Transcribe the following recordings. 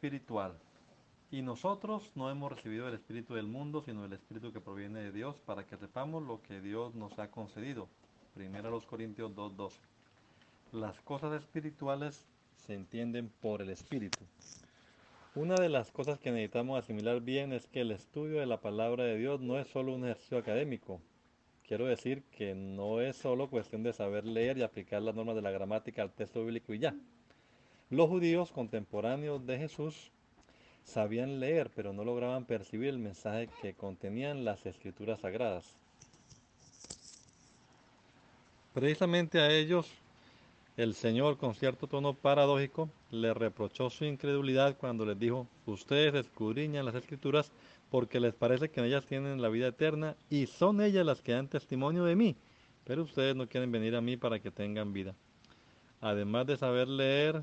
Espiritual. Y nosotros no hemos recibido el espíritu del mundo, sino el espíritu que proviene de Dios, para que sepamos lo que Dios nos ha concedido. Primero los Corintios 2:12. Las cosas espirituales se entienden por el espíritu. Una de las cosas que necesitamos asimilar bien es que el estudio de la palabra de Dios no es solo un ejercicio académico. Quiero decir que no es solo cuestión de saber leer y aplicar las normas de la gramática al texto bíblico y ya. Los judíos contemporáneos de Jesús sabían leer, pero no lograban percibir el mensaje que contenían las escrituras sagradas. Precisamente a ellos, el Señor, con cierto tono paradójico, le reprochó su incredulidad cuando les dijo, ustedes escudriñan las escrituras porque les parece que en ellas tienen la vida eterna y son ellas las que dan testimonio de mí, pero ustedes no quieren venir a mí para que tengan vida. Además de saber leer,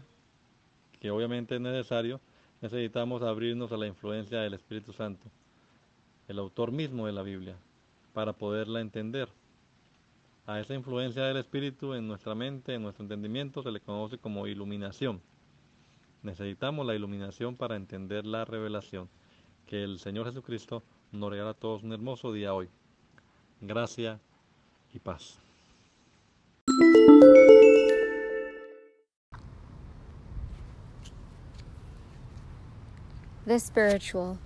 que obviamente es necesario, necesitamos abrirnos a la influencia del Espíritu Santo, el autor mismo de la Biblia, para poderla entender. A esa influencia del Espíritu en nuestra mente, en nuestro entendimiento, se le conoce como iluminación. Necesitamos la iluminación para entender la revelación. Que el Señor Jesucristo nos regala a todos un hermoso día hoy. Gracia y paz. The spiritual.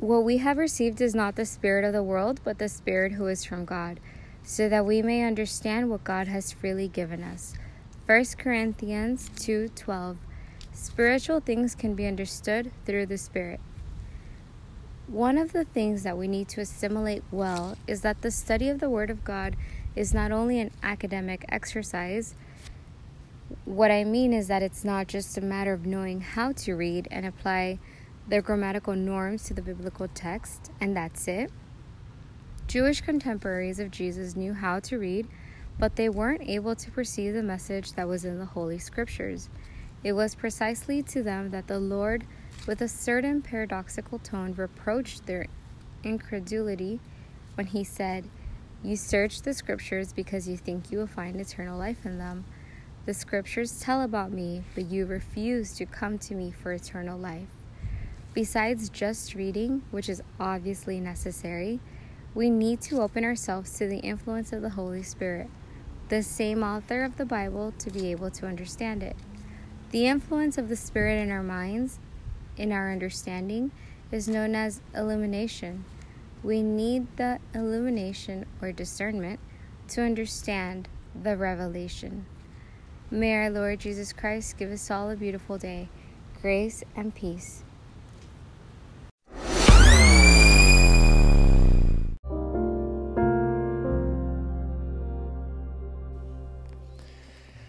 What we have received is not the spirit of the world, but the spirit who is from God, so that we may understand what God has freely given us. 1 Corinthians 2:12. Spiritual things can be understood through the spirit. One of the things that we need to assimilate well is that the study of the word of God is not only an academic exercise, what I mean is that it's not just a matter of knowing how to read and apply their grammatical norms to the biblical text, and that's it. Jewish contemporaries of Jesus knew how to read, but they weren't able to perceive the message that was in the Holy Scriptures. It was precisely to them that the Lord, with a certain paradoxical tone, reproached their incredulity when he said, You search the Scriptures because you think you will find eternal life in them. The Scriptures tell about me, but you refuse to come to me for eternal life. Besides just reading, which is obviously necessary, we need to open ourselves to the influence of the Holy Spirit, the same author of the Bible, to be able to understand it. The influence of the Spirit in our minds, in our understanding, is known as illumination. We need the illumination or discernment to understand the revelation. May our Lord Jesus Christ give us all a beautiful day, grace and peace.